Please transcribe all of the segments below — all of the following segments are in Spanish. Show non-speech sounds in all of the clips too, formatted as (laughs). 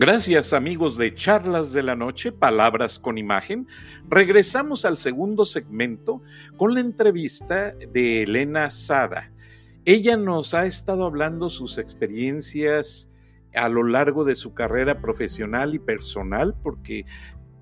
Gracias amigos de Charlas de la Noche, Palabras con Imagen. Regresamos al segundo segmento con la entrevista de Elena Sada. Ella nos ha estado hablando sus experiencias a lo largo de su carrera profesional y personal, porque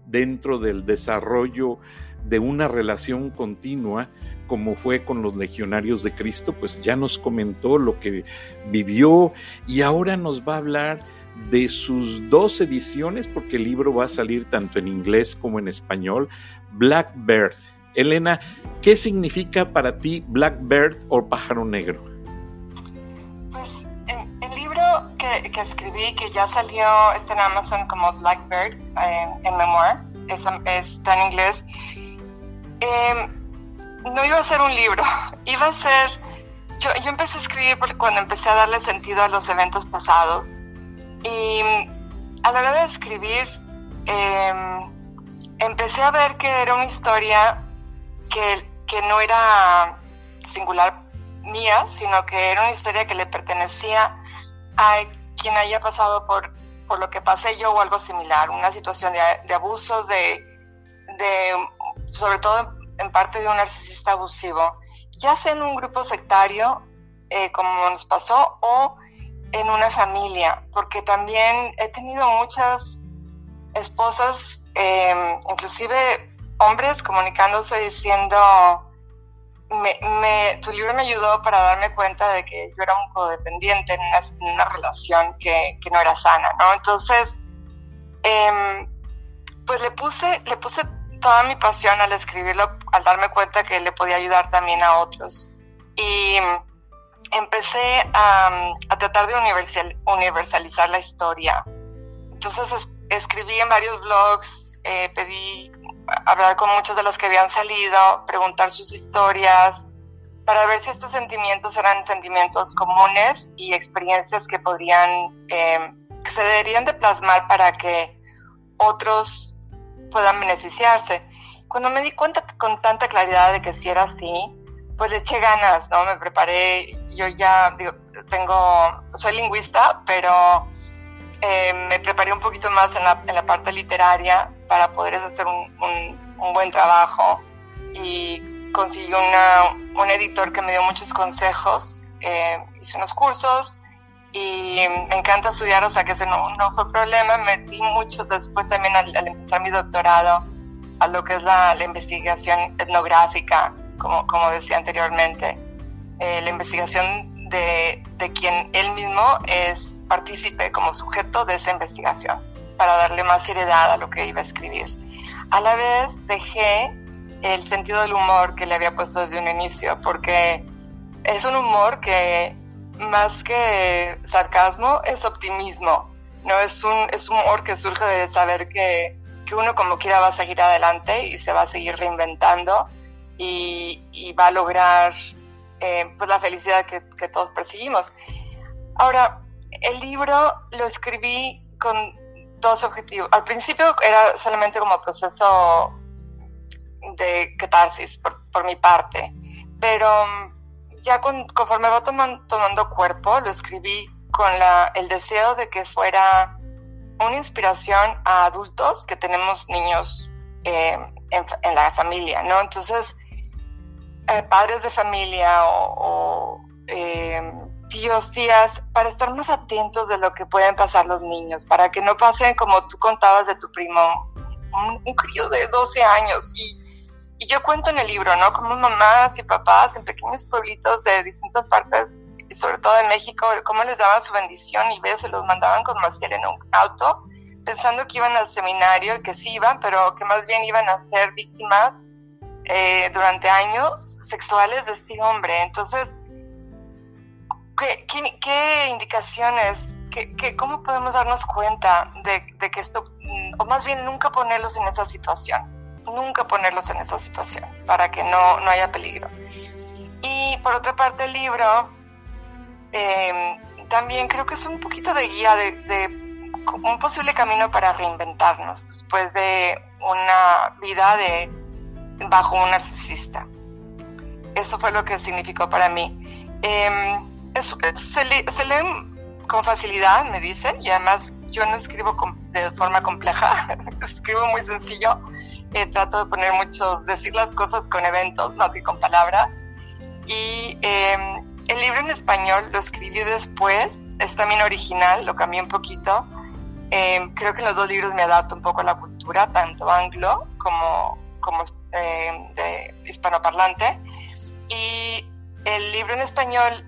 dentro del desarrollo de una relación continua, como fue con los legionarios de Cristo, pues ya nos comentó lo que vivió y ahora nos va a hablar de sus dos ediciones, porque el libro va a salir tanto en inglés como en español, Blackbird. Elena, ¿qué significa para ti Blackbird o pájaro negro? Pues el, libro que, escribí, que ya salió, está en Amazon como Blackbird, eh, en memoir, está en inglés, em, no iba a ser un libro, (laughs) iba a ser... Yo, yo empecé a escribir cuando empecé a darle sentido a los eventos pasados y a la hora de escribir, em, empecé a ver que era una historia que, que no era singular mía, sino que era una historia que le pertenecía a quien haya pasado por, por lo que pasé yo o algo similar, una situación de, de abuso, de, de, sobre todo en parte de un narcisista abusivo, ya sea en un grupo sectario, eh, como nos pasó, o en una familia, porque también he tenido muchas esposas, em, inclusive hombres comunicándose diciendo, me, tu libro me ayudó para darme cuenta de que yo era un codependiente en una, relación que, no era sana, ¿no? Entonces, em, pues le puse, le puse toda mi pasión al escribirlo, al darme cuenta que le podía ayudar también a otros. Y empecé a, tratar de universalizar la historia. Entonces escribí en varios blogs, eh, pedí hablar con muchos de los que habían salido, preguntar sus historias, para ver si estos sentimientos eran sentimientos comunes y experiencias que podrían, em, que se deberían de plasmar para que otros puedan beneficiarse. Cuando me di cuenta con tanta claridad de que si era así, pues le eché ganas, ¿no? Me preparé, yo ya digo, tengo, soy lingüista, pero eh, me preparé un poquito más en la, en parte literaria para poder hacer un, buen trabajo y conseguí una, un editor que me dio muchos consejos, eh, hice unos cursos y me encanta estudiar, o sea que ese no, fue problema, me metí mucho después también al, empezar mi doctorado a lo que es la investigación etnográfica como, como decía anteriormente, eh, la investigación de, de, quien él mismo es partícipe como sujeto de esa investigación, para darle más seriedad a lo que iba a escribir. A la vez dejé el sentido del humor que le había puesto desde un inicio, porque es un humor que más que sarcasmo es optimismo, no es un, es un humor que surge de saber que, que uno como quiera va a seguir adelante y se va a seguir reinventando y, va a lograr eh, pues la felicidad que, todos perseguimos. Ahora, el libro lo escribí con dos objetivos. Al principio era solamente como proceso de catarsis por, por mi parte, pero mm, ya conforme va tomando, tomando cuerpo, lo escribí con la, el deseo de que fuera una inspiración a adultos que tenemos niños eh, en, en, la familia, ¿no? Entonces, eh, padres de familia o, eh, tíos, tías, para estar más atentos de lo que pueden pasar los niños, para que no pasen como tú contabas de tu primo, un, crío de 12 años. Y, yo cuento en el libro, ¿no? Como mamás y papás en pequeños pueblitos de distintas partes, sobre todo de México, cómo les daban su bendición y se los mandaban con Maciel en un auto, pensando que iban al seminario y que sí iban, pero que más bien iban a ser víctimas eh, durante años sexuales de este hombre. Entonces, ¿qué, indicaciones, qué, cómo podemos darnos cuenta de, que esto, o más bien nunca ponerlos en esa situación, nunca ponerlos en esa situación para que no, no haya peligro? Y por otra parte, el libro em, también creo que es un poquito de guía de, de, un posible camino para reinventarnos después de una vida de bajo un narcisista. Eso fue lo que significó para mí. Em, se, lee con facilidad, me dicen, y además yo no escribo de forma compleja, (laughs) escribo muy sencillo, eh, trato de poner muchos, decir las cosas con eventos más que con palabras. Y em, el libro en español lo escribí después, es también original, lo cambié un poquito. Em, creo que en los dos libros me adapto un poco a la cultura, tanto anglo como, como de hispanoparlante. Y el libro en español,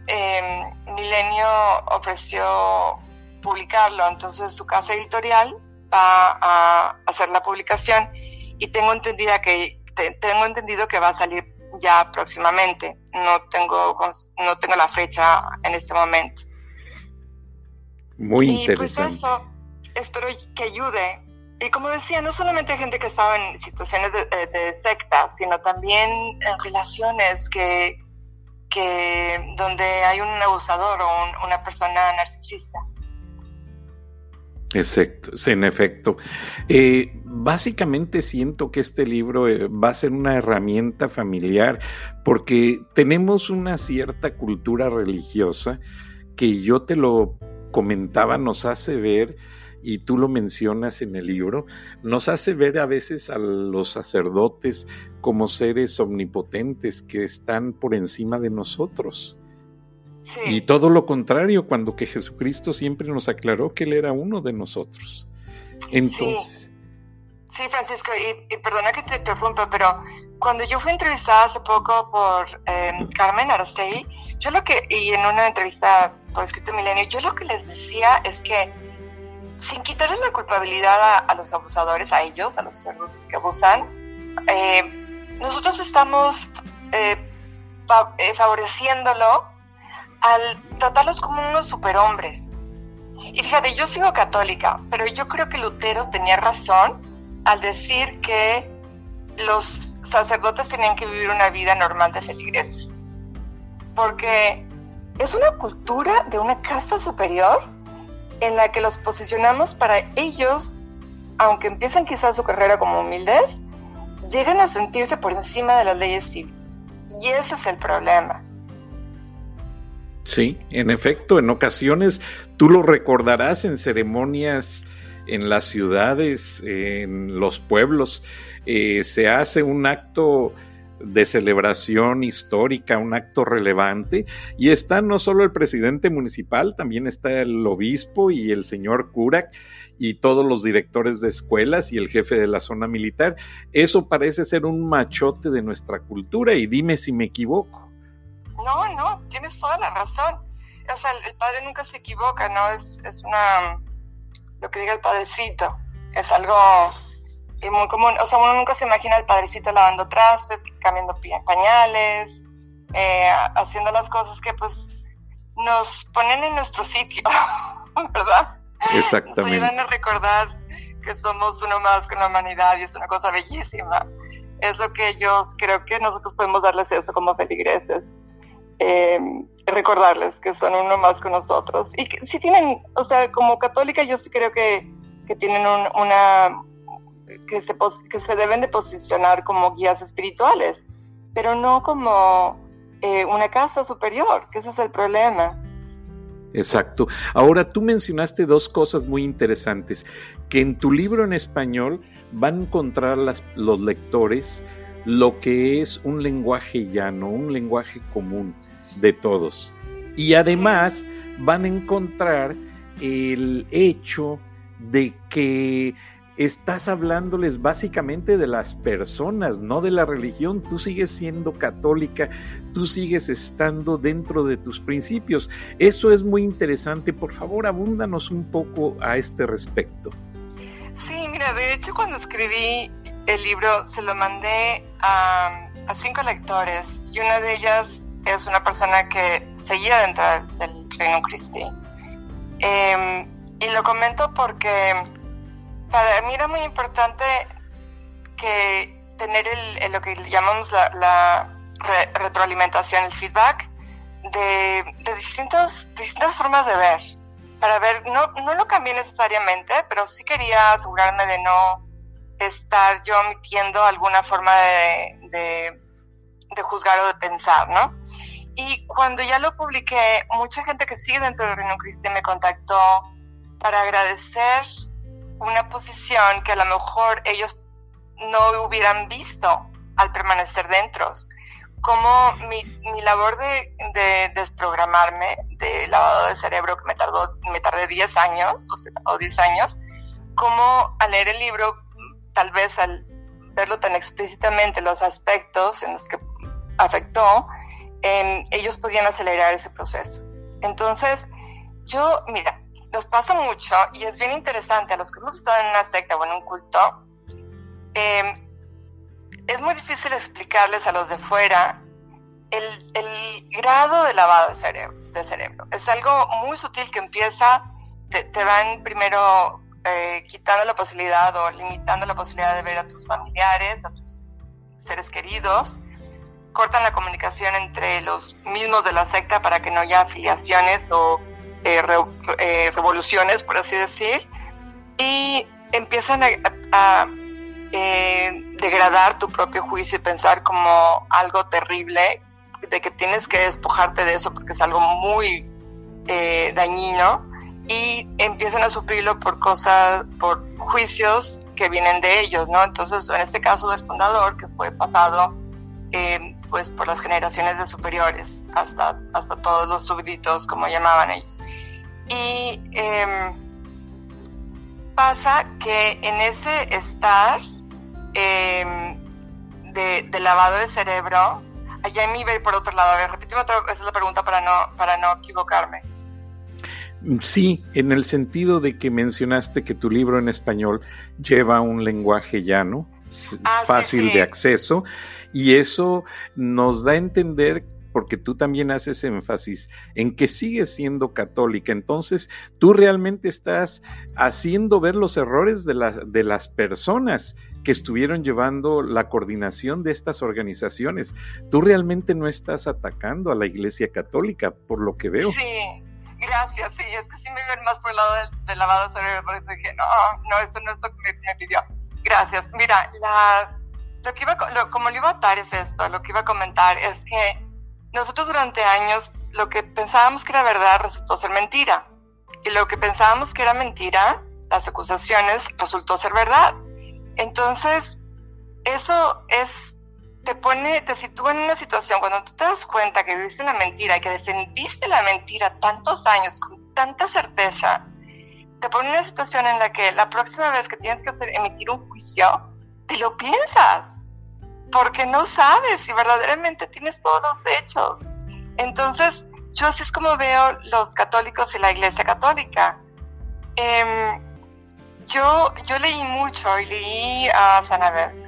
Milenio ofreció publicarlo, entonces su casa editorial va a hacer la publicación y tengo entendida que tengo entendido que va a salir ya próximamente. No tengo no tengo la fecha en este momento. Muy interesante. Y pues eso, espero que ayude. Y como decía, no solamente gente que estaba en situaciones de, de, secta, sino también en relaciones que, que donde hay un abusador o una persona narcisista. Exacto, en efecto. Eh, básicamente siento que este libro eh, va a ser una herramienta familiar porque tenemos una cierta cultura religiosa que yo te lo comentaba, nos hace ver, y tú lo mencionas en el libro, nos hace ver a veces a los sacerdotes como seres omnipotentes que están por encima de nosotros. Y todo lo contrario, cuando que Jesucristo siempre nos aclaró que Él era uno de nosotros. Entonces. Sí, Francisco, y, perdona que te interrumpa, pero cuando yo fui entrevistada hace poco por em, Carmen Araceli, yo lo que, y en una entrevista por escrito Milenio, yo lo que les decía es que sin quitarle la culpabilidad a, los abusadores, a ellos, a los sacerdotes que abusan, eh, nosotros estamos eh, eh, favoreciéndolo al tratarlos como unos superhombres. Y fíjate, yo sigo católica, pero yo creo que Lutero tenía razón al decir que los sacerdotes tenían que vivir una vida normal de feligreses. Porque es una cultura de una casta superior en la que los posicionamos para ellos, aunque empiezan quizás su carrera como humildes, llegan a sentirse por encima de las leyes civiles. Y ese es el problema. Sí, en efecto, en ocasiones tú lo recordarás en ceremonias en las ciudades, en los pueblos, eh, se hace un acto de celebración histórica, un acto relevante, y está no solo el presidente municipal, también está el obispo y el señor cura y todos los directores de escuelas y el jefe de la zona militar. Eso parece ser un machote de nuestra cultura y dime si me equivoco. No, no, tienes toda la razón. O sea, el, padre nunca se equivoca, ¿no? Es, es una, lo que diga el padrecito, es algo muy común. O sea, uno nunca se imagina al padrecito lavando trastes, cambiando pañales, eh, haciendo las cosas que pues nos ponen en nuestro sitio, (laughs) ¿verdad? Exactamente. Nos ayudan a recordar que somos uno más con la humanidad y es una cosa bellísima. Es lo que yo creo que nosotros podemos darles eso como feligreses. Em, recordarles que son uno más con nosotros. Y que si tienen, o sea, como católica yo sí creo que, que tienen una, que se, que se deben de posicionar como guías espirituales, pero no como eh, una casa superior, que ese es el problema. Exacto. Ahora tú mencionaste dos cosas muy interesantes, que en tu libro en español van a encontrar las, los lectores lo que es un lenguaje llano, un lenguaje común de todos. Y además van a encontrar el hecho de que estás hablándoles básicamente de las personas, no de la religión. Tú sigues siendo católica, tú sigues estando dentro de tus principios. Eso es muy interesante. Por favor, abúndanos un poco a este respecto. Sí, mira, de hecho cuando escribí el libro se lo mandé a, cinco lectores y una de ellas es una persona que seguía dentro del Reino Christi. Em, y lo comento porque para mí era muy importante que tener el, lo que llamamos la, retroalimentación, el feedback de, de distintas formas de ver. Para ver, no, no lo cambié necesariamente, pero sí quería asegurarme de no estar yo omitiendo alguna forma de de juzgar o de pensar, ¿no? Y cuando ya lo publiqué, mucha gente que sigue dentro del Reino Cristo me contactó para agradecer una posición que a lo mejor ellos no hubieran visto al permanecer dentro. Como mi, mi labor de, de, desprogramarme de lavado de cerebro que me tardó, me tardé 10 años, o sea, o 10 años, como al leer el libro, tal vez al verlo tan explícitamente los aspectos en los que afectó, ellos podían acelerar ese proceso. Entonces, yo, mira, nos pasa mucho y es bien interesante a los que hemos estado en una secta o en un culto, em, es muy difícil explicarles a los de fuera el, el grado de lavado de cerebro, de cerebro. Es algo muy sutil que empieza, te, te van primero eh, quitando la posibilidad o limitando la posibilidad de ver a tus familiares, a tus seres queridos, cortan la comunicación entre los mismos de la secta para que no haya afiliaciones o eh, eh, revoluciones, por así decir, y empiezan a, degradar tu propio juicio y pensar como algo terrible, de que tienes que despojarte de eso porque es algo muy dañino y empiezan a sufrirlo por cosas, por juicios que vienen de ellos, ¿no? Entonces, en este caso del fundador, que fue pasado eh, pues por las generaciones de superiores, hasta, hasta todos los súbditos, como llamaban ellos. Y em, pasa que en ese estar em, de, lavado de cerebro, allá en mi ver por otro lado, a ver, repíteme otra vez la pregunta para no, para no equivocarme. Sí, en el sentido de que mencionaste que tu libro en español lleva un lenguaje llano, ah, fácil de acceso, y eso nos da a entender porque tú también haces énfasis en que sigues siendo católica. Entonces, tú realmente estás haciendo ver los errores de, de las personas que estuvieron llevando la coordinación de estas organizaciones. Tú realmente no estás atacando a la Iglesia Católica, por lo que veo. Sí. Gracias, sí, es que sí me ven más por el lado del, lavado de cerebro, por eso dije, no, no, eso no es lo que me, pidió. Gracias. Mira, la, lo que iba, como lo iba a atar es esto, lo que iba a comentar es que nosotros durante años lo que pensábamos que era verdad resultó ser mentira. Y lo que pensábamos que era mentira, las acusaciones, resultó ser verdad. Entonces, eso es te pone, te sitúa en una situación cuando tú te das cuenta que viviste una mentira y que defendiste la mentira tantos años con tanta certeza, te pone en una situación en la que la próxima vez que tienes que hacer, emitir un juicio, te lo piensas, porque no sabes si verdaderamente tienes todos los hechos. Entonces, yo así es como veo los católicos y la iglesia católica. Eh, yo, yo leí mucho y leí a San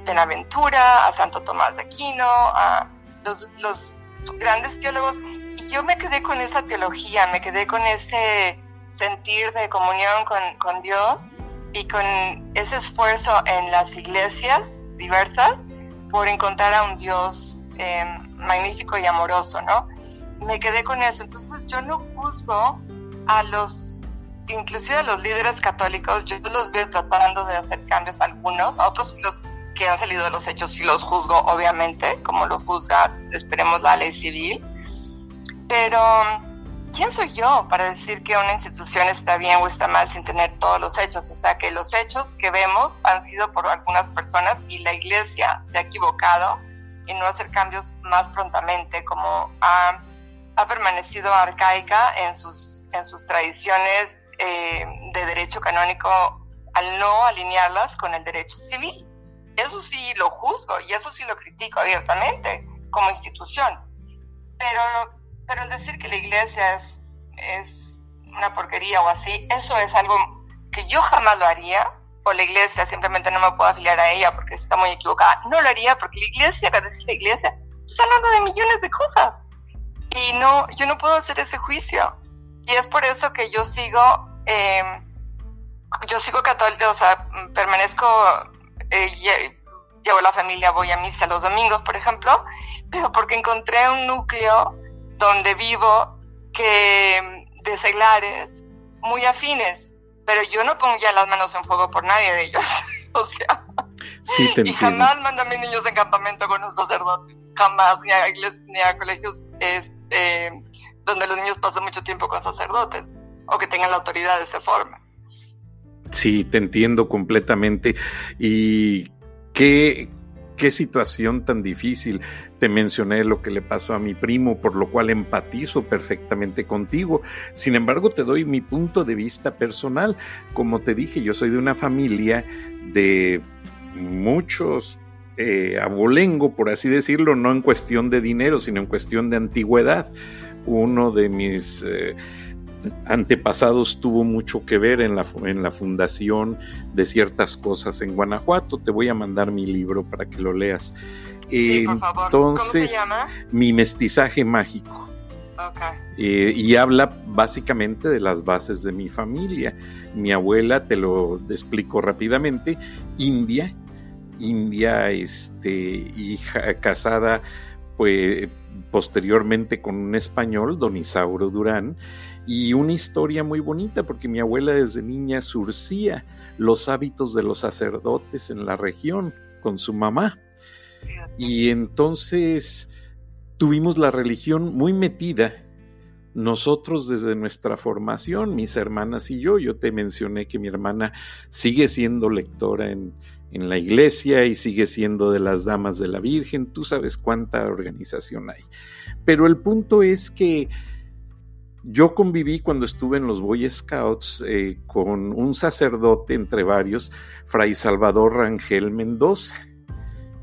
Benaventura, a Santo Tomás de Aquino, a los, los grandes teólogos, y yo me quedé con esa teología, me quedé con ese sentir de comunión con, con Dios y con ese esfuerzo en las iglesias diversas por encontrar a un Dios em, magnífico y amoroso, ¿no? Me quedé con eso. Entonces yo no juzgo a los inclusive los líderes católicos, yo los veo tratando de hacer cambios algunos, a otros los que han salido de los hechos sí los juzgo, obviamente, como lo juzga, esperemos, la ley civil. Pero, ¿quién soy yo para decir que una institución está bien o está mal sin tener todos los hechos? O sea, que los hechos que vemos han sido por algunas personas y la iglesia se ha equivocado en no hacer cambios más prontamente, como ha, ha permanecido arcaica en sus, en sus tradiciones eh, de derecho canónico al no alinearlas con el derecho civil. Eso sí lo juzgo y eso sí lo critico abiertamente como institución. Pero, pero el decir que la iglesia es, es una porquería o así, eso es algo que yo jamás lo haría, o la iglesia simplemente no me puedo afiliar a ella porque está muy equivocada. No lo haría porque la iglesia, cada decir la iglesia, está hablando de millones de cosas. Y no, yo no puedo hacer ese juicio. Y es por eso que yo sigo eh, yo sigo católica, o sea, permanezco, eh, llevo la familia, voy a misa los domingos, por ejemplo, pero porque encontré un núcleo donde vivo que de seglares muy afines, pero yo no pongo ya las manos en fuego por nadie de ellos, (laughs) o sea, y jamás mando a mis niños en campamento con un sacerdote, jamás, ni a, ni a colegios este, donde los niños pasan mucho tiempo con sacerdotes o que tengan la autoridad de esa forma. Sí, te entiendo completamente. Y qué, qué situación tan difícil. Te mencioné lo que le pasó a mi primo, por lo cual empatizo perfectamente contigo. Sin embargo, te doy mi punto de vista personal. Como te dije, yo soy de una familia de muchos eh, abolengo, por así decirlo, no en cuestión de dinero, sino en cuestión de antigüedad. Uno de mis eh, antepasados tuvo mucho que ver en la, en la fundación de ciertas cosas en Guanajuato. Te voy a mandar mi libro para que lo leas. Entonces, mi mestizaje mágico. Eh, y habla básicamente de las bases de mi familia. Mi abuela, te lo explico rápidamente, india, india, este, hija casada, pues posteriormente con un español, don Isauro Durán, y una historia muy bonita porque mi abuela desde niña surcía los hábitos de los sacerdotes en la región con su mamá. Y entonces tuvimos la religión muy metida. Nosotros desde nuestra formación, mis hermanas y yo, yo te mencioné que mi hermana sigue siendo lectora en, en la iglesia y sigue siendo de las damas de la Virgen, tú sabes cuánta organización hay. Pero el punto es que yo conviví cuando estuve en los Boy Scouts eh, con un sacerdote entre varios, Fray Salvador Rangel Mendoza,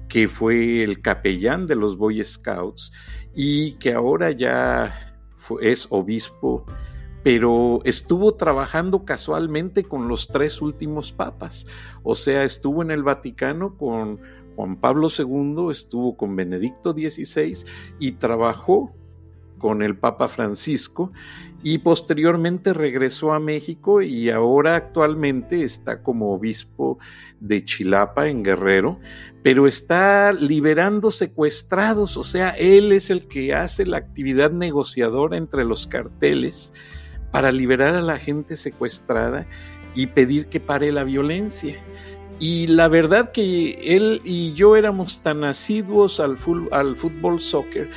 que fue el capellán de los Boy Scouts y que ahora ya es obispo pero estuvo trabajando casualmente con los tres últimos papas. O sea, estuvo en el Vaticano con Juan Pablo II, estuvo con Benedicto XVI y trabajó con el Papa Francisco y posteriormente regresó a México y ahora actualmente está como obispo de Chilapa en Guerrero, pero está liberando secuestrados, o sea, él es el que hace la actividad negociadora entre los carteles para liberar a la gente secuestrada y pedir que pare la violencia. Y la verdad que él y yo éramos tan asiduos al, fútbol soccer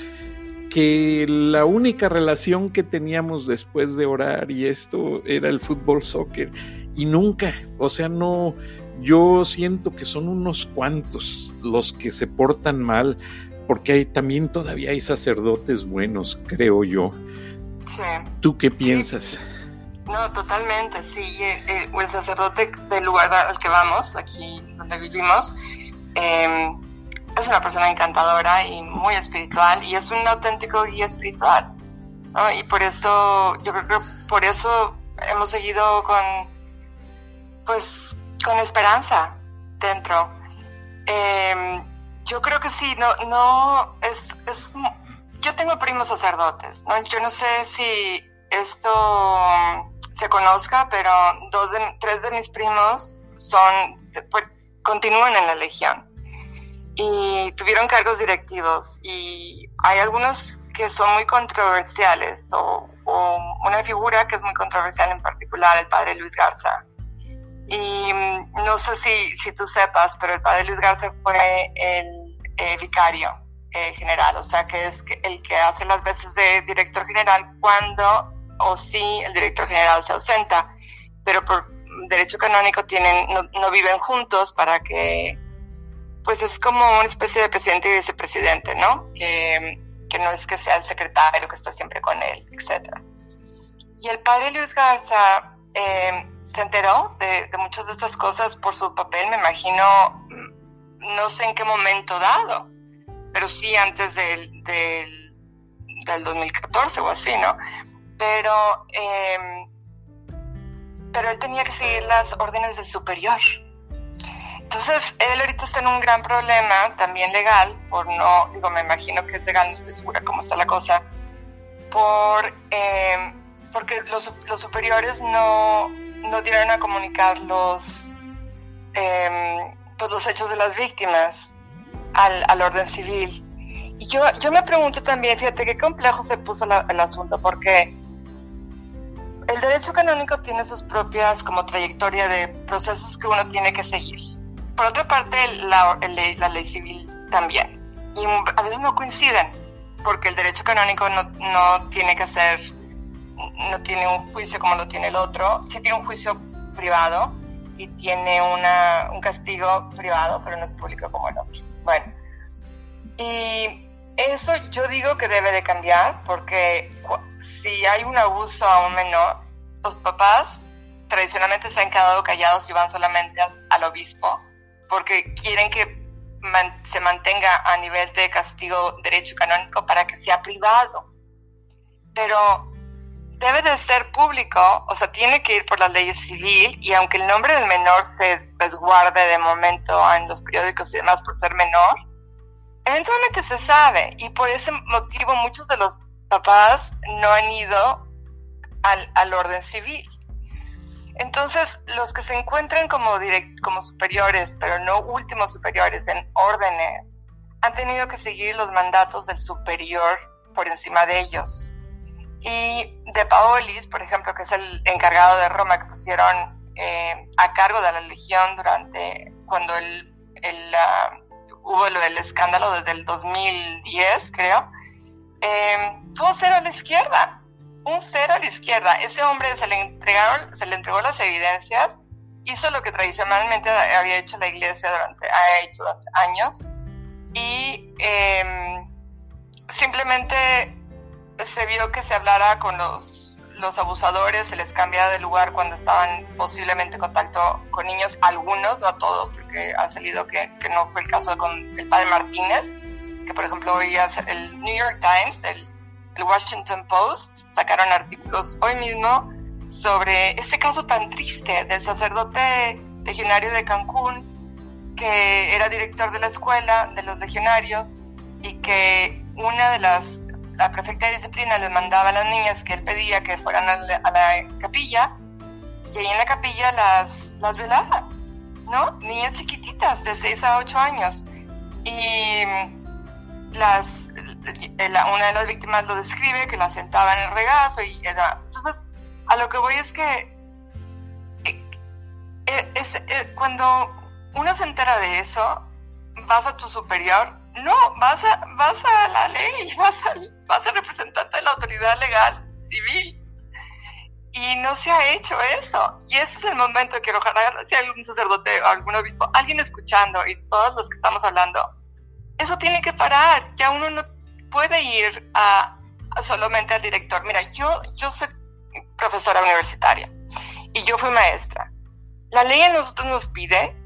que la única relación que teníamos después de orar y esto era el fútbol soccer y nunca, o sea, no, yo siento que son unos cuantos los que se portan mal porque hay, también todavía hay sacerdotes buenos, creo yo. ¿Tú qué piensas? No, totalmente, sí. Eh, el, sacerdote del lugar al que vamos, aquí donde vivimos, em, es una persona encantadora y muy espiritual y es un auténtico guía espiritual. Y por eso, yo creo que por eso hemos seguido con, pues, con esperanza dentro. Em, yo creo que sí, no, no, es, es yo tengo primos sacerdotes, ¿no? Yo no sé si esto se conozca, pero dos de, tres de mis primos son, pues, continúan en la legión y tuvieron cargos directivos y hay algunos que son muy controversiales o, una figura que es muy controversial en particular, el padre Luis Garza. Y mm, no sé si, si tú sepas, pero el padre Luis Garza fue el eh, vicario eh, general, o sea, que es el que hace las veces de director general cuando o si el director general se ausenta, pero por derecho canónico tienen, no, viven juntos para que, pues es como una especie de presidente y vicepresidente, ¿no? Que, que no es que sea el secretario que está siempre con él, etc. Y el padre Luis Garza eh, se enteró de, de, muchas de estas cosas por su papel, me imagino, no sé en qué momento dado, pero sí antes del, del, 2014 o así, ¿no? Pero, em, pero él tenía que seguir las órdenes del superior. Entonces, él ahorita está en un gran problema, también legal, por no, digo, me imagino que es legal, no estoy segura cómo está la cosa, por, em, porque los, los, superiores no, no dieron a comunicar los, eh, pues los hechos de las víctimas al, al orden civil. Y yo, yo me pregunto también, fíjate qué complejo se puso el asunto, porque el derecho canónico tiene sus propias como trayectoria de procesos que uno tiene que seguir. Por otra parte, la, la ley civil también. Y a veces no coinciden, porque el derecho canónico no, no tiene que ser, no tiene un juicio como lo tiene el otro, sí tiene un juicio privado, y tiene una, un castigo privado, pero no es público como el otro. Bueno, y eso yo digo que debe de cambiar porque si hay un abuso a un menor, los papás tradicionalmente se han quedado callados y van solamente al, obispo porque quieren que se mantenga a nivel de castigo derecho canónico para que sea privado. Pero debe de ser público, o sea, tiene que ir por las leyes civil y aunque el nombre del menor se resguarde de momento en los periódicos y demás por ser menor, eventualmente se sabe y por ese motivo muchos de los papás no han ido al, al orden civil. Entonces, los que se encuentran como, como superiores, pero no últimos superiores en órdenes, han tenido que seguir los mandatos del superior por encima de ellos. Y de Paolis, por ejemplo, que es el encargado de Roma que pusieron eh, a cargo de la legión durante cuando el, el uh, hubo el escándalo desde el 2010, creo, eh, fue cero a la izquierda, un cero a la izquierda. Ese hombre se le entregaron, se le entregó las evidencias, hizo lo que tradicionalmente había hecho la iglesia durante, ha hecho durante años y eh, simplemente se vio que se hablara con los, los abusadores, se les cambiaba de lugar cuando estaban posiblemente en contacto con niños, algunos, no todos, porque ha salido que, que no fue el caso con el padre Martínez, que por ejemplo hoy el New York Times, el, el Washington Post, sacaron artículos hoy mismo sobre ese caso tan triste del sacerdote legionario de Cancún, que era director de la escuela de los legionarios y que una de las la prefecta de disciplina les mandaba a las niñas que él pedía que fueran a la, capilla y ahí en la capilla las, las violaba, ¿no? Niñas chiquititas de 6 a 8 años. Y las, una de las víctimas lo describe, que la sentaba en el regazo y demás. Entonces, a lo que voy es que eh, eh, es, eh, cuando uno se entera de eso, vas a tu superior no, vas a, vas a la ley, (laughs) vas a, vas a representante de la autoridad legal civil. Y no se ha hecho eso. Y ese es el momento que ojalá si hay algún sacerdote algún obispo, alguien escuchando y todos los que estamos hablando, eso tiene que parar. Ya uno no puede ir a, solamente al director. Mira, yo, yo soy profesora universitaria y yo fui maestra. La ley a nosotros nos pide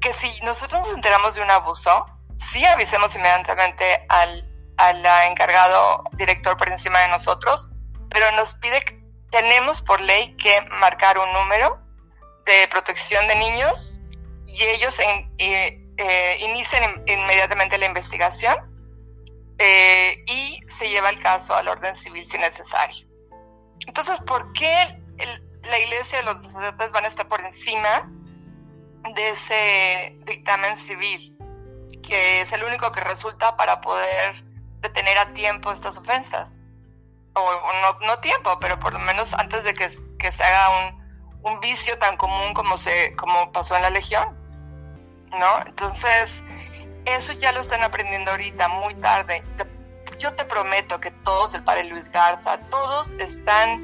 que si nosotros nos enteramos de un abuso, sí avisemos inmediatamente al, al encargado director por encima de nosotros, pero nos pide tenemos por ley que marcar un número de protección de niños y ellos eh, eh, inician inmediatamente la investigación eh, y se lleva el caso al orden civil si necesario. Entonces, ¿por qué la iglesia y los sacerdotes van a estar por encima de ese dictamen civil? que es el único que resulta para poder detener a tiempo estas ofensas. O no, no tiempo, pero por lo menos antes de que, que se haga un, un, vicio tan común como, se, como pasó en la Legión. ¿No? Entonces, eso ya lo están aprendiendo ahorita, muy tarde. yo te prometo que todos, el padre Luis Garza, todos están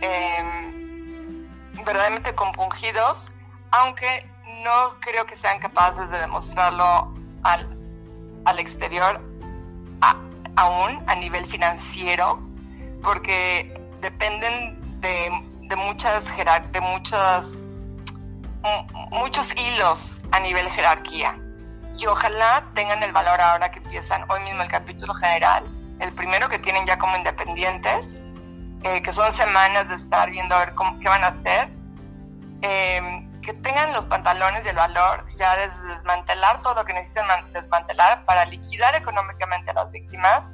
em, verdaderamente compungidos, aunque no creo que sean capaces de demostrarlo al, al exterior aún a nivel financiero, porque dependen de, de muchas de muchos, muchos hilos a nivel jerarquía. Y ojalá tengan el valor ahora que empiezan hoy mismo el capítulo general, el primero que tienen ya como independientes, eh, que son semanas de estar viendo a ver cómo, qué van a hacer. Eh, que tengan los pantalones y el valor ya de desmantelar todo lo que necesitan desmantelar para liquidar económicamente a las víctimas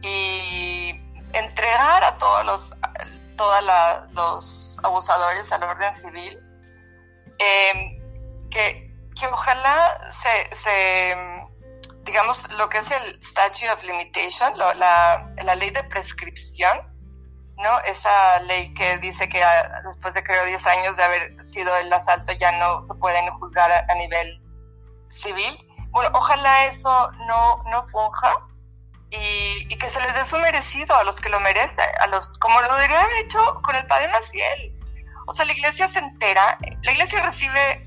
y entregar a todos los, todos los abusadores al orden civil, em, que, que, ojalá se, se, digamos, lo que es el Statute of Limitation, la, la ley de prescripción, ¿no? Esa ley que dice que ah, después de creo 10 años de haber sido el asalto ya no se pueden juzgar a, nivel civil. Bueno, ojalá eso no, no funja y, que se les dé su merecido a los que lo merecen, a los, como lo debería haber hecho con el padre Maciel. O sea, la iglesia se entera, la iglesia recibe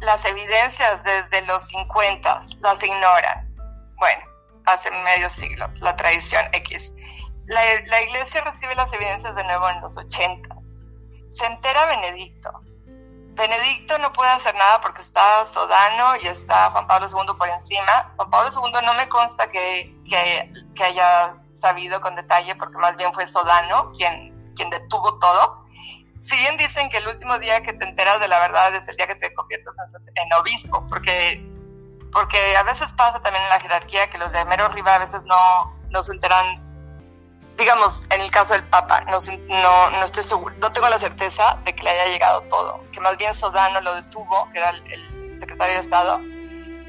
las evidencias desde los 50, las ignoran. Bueno, hace medio siglo, la tradición X. La, iglesia recibe las evidencias de nuevo en los 80. Se entera Benedicto. Benedicto no puede hacer nada porque está Sodano y está Juan Pablo II por encima. Juan Pablo II no me consta que, que, que haya sabido con detalle porque más bien fue Sodano quien, quien detuvo todo. Si bien dicen que el último día que te enteras de la verdad es el día que te conviertes en, obispo, porque, porque a veces pasa también en la jerarquía que los de mero arriba a veces no, no se enteran, digamos, en el caso del Papa, no, no, no estoy seguro, no tengo la certeza de que le haya llegado todo, que más bien Sodano lo detuvo, que era el, secretario de Estado,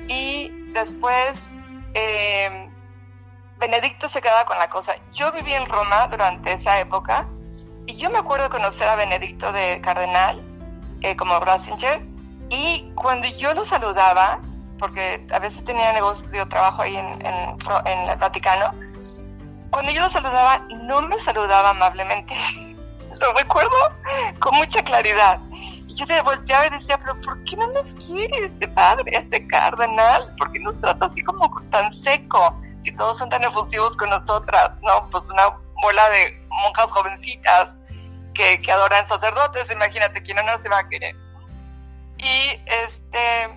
y después eh, Benedicto se queda con la cosa. Yo viví en Roma durante esa época y yo me acuerdo conocer a Benedicto de Cardenal eh, como Ratzinger y cuando yo lo saludaba, porque a veces tenía negocio, trabajo ahí en, en, el Vaticano, cuando yo lo saludaba no me saludaba amablemente. (laughs) lo recuerdo con mucha claridad. Y yo te volteaba y decía, pero ¿por qué no nos quiere este padre, este cardenal? ¿Por qué nos trata así como tan seco? si todos son tan efusivos con nosotras, ¿no? Pues una bola de monjas jovencitas que, que adoran sacerdotes, imagínate, ¿quién no se va a querer? Y este,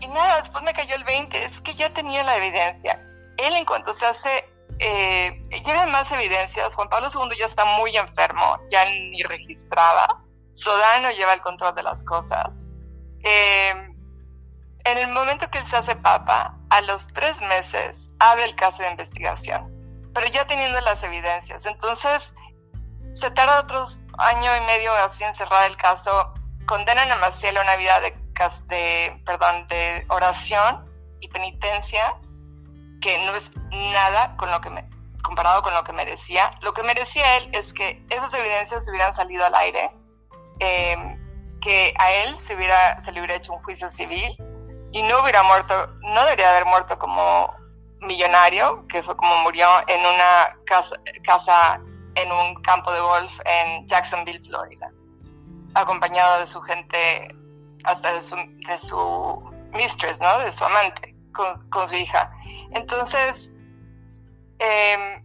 y nada, después me cayó el 20, es que ya tenía la evidencia. Él en cuanto se hace, eh, llegan más evidencias, Juan Pablo II ya está muy enfermo, ya ni registraba, Sodano lleva el control de las cosas. Eh, en el momento que él se hace papa, a los tres meses, abre el caso de investigación, pero ya teniendo las evidencias. Entonces, se tarda otros año y medio así en cerrar el caso, condenan a Maciel a una vida de, de, perdón, de oración y penitencia, que no es nada con lo que me, comparado con lo que merecía. Lo que merecía él es que esas evidencias hubieran salido al aire, eh, que a él se, hubiera, se le hubiera hecho un juicio civil y no hubiera muerto, no debería haber muerto como millonario, que fue como murió en una casa, casa en un campo de golf en Jacksonville, Florida, acompañado de su gente, hasta de su, de su mistress, ¿no? De su amante, con, con su hija. Entonces, eh,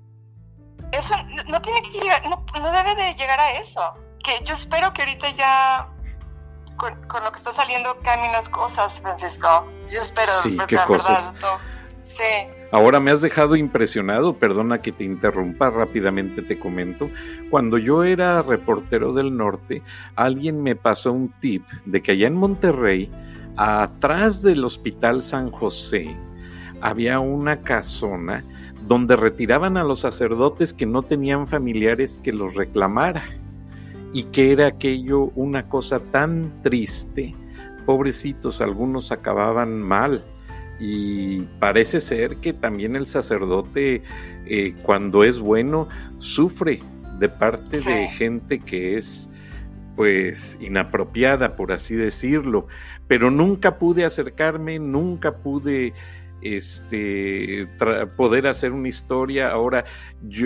eso no tiene que llegar, no, no debe de llegar a eso. Que yo espero que ahorita ya con, lo que está saliendo cambian las cosas, Francisco. Yo espero, sí, qué cosas. Sí. Ahora me has dejado impresionado, perdona que te interrumpa, rápidamente te comento. Cuando yo era reportero del norte, alguien me pasó un tip de que allá en Monterrey, atrás del Hospital San José, había una casona donde retiraban a los sacerdotes que no tenían familiares que los reclamara. Y que era aquello una cosa tan triste. Pobrecitos, algunos acababan mal. Y parece ser que también el sacerdote eh, cuando es bueno sufre de parte de gente que es pues inapropiada por así decirlo pero nunca pude acercarme nunca pude este, poder hacer una historia. Ahora,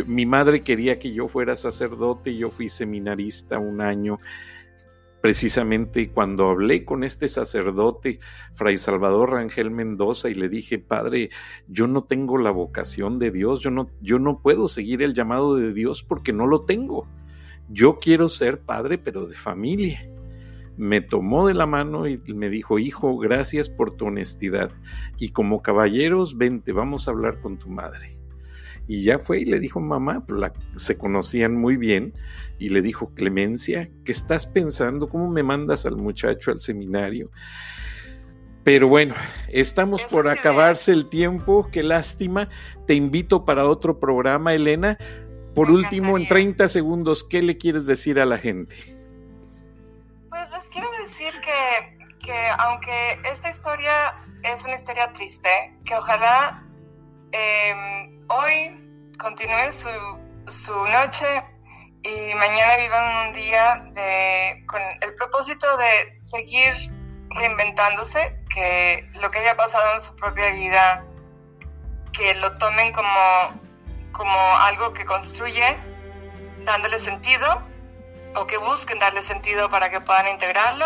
mi madre quería que yo fuera sacerdote, yo fui seminarista un año. Precisamente cuando hablé con este sacerdote, Fray Salvador Rangel Mendoza, y le dije, Padre, yo no tengo la vocación de Dios, yo no, yo no puedo seguir el llamado de Dios porque no lo tengo. Yo quiero ser padre, pero de familia me tomó de la mano y me dijo, hijo, gracias por tu honestidad. Y como caballeros, vente, vamos a hablar con tu madre. Y ya fue y le dijo, mamá, pues se conocían muy bien, y le dijo, Clemencia, ¿qué estás pensando? ¿Cómo me mandas al muchacho al seminario? Pero bueno, estamos por acabarse el tiempo, qué lástima. Te invito para otro programa, Elena. Por último, en 30 segundos, ¿qué le quieres decir a la gente? que, aunque esta historia es una historia triste, que ojalá em, hoy continúe su, su noche y mañana vivan un día de, con el propósito de seguir reinventándose, que lo que haya pasado en su propia vida, que lo tomen como, como algo que construye, dándole sentido o que busquen darle sentido para que puedan integrarlo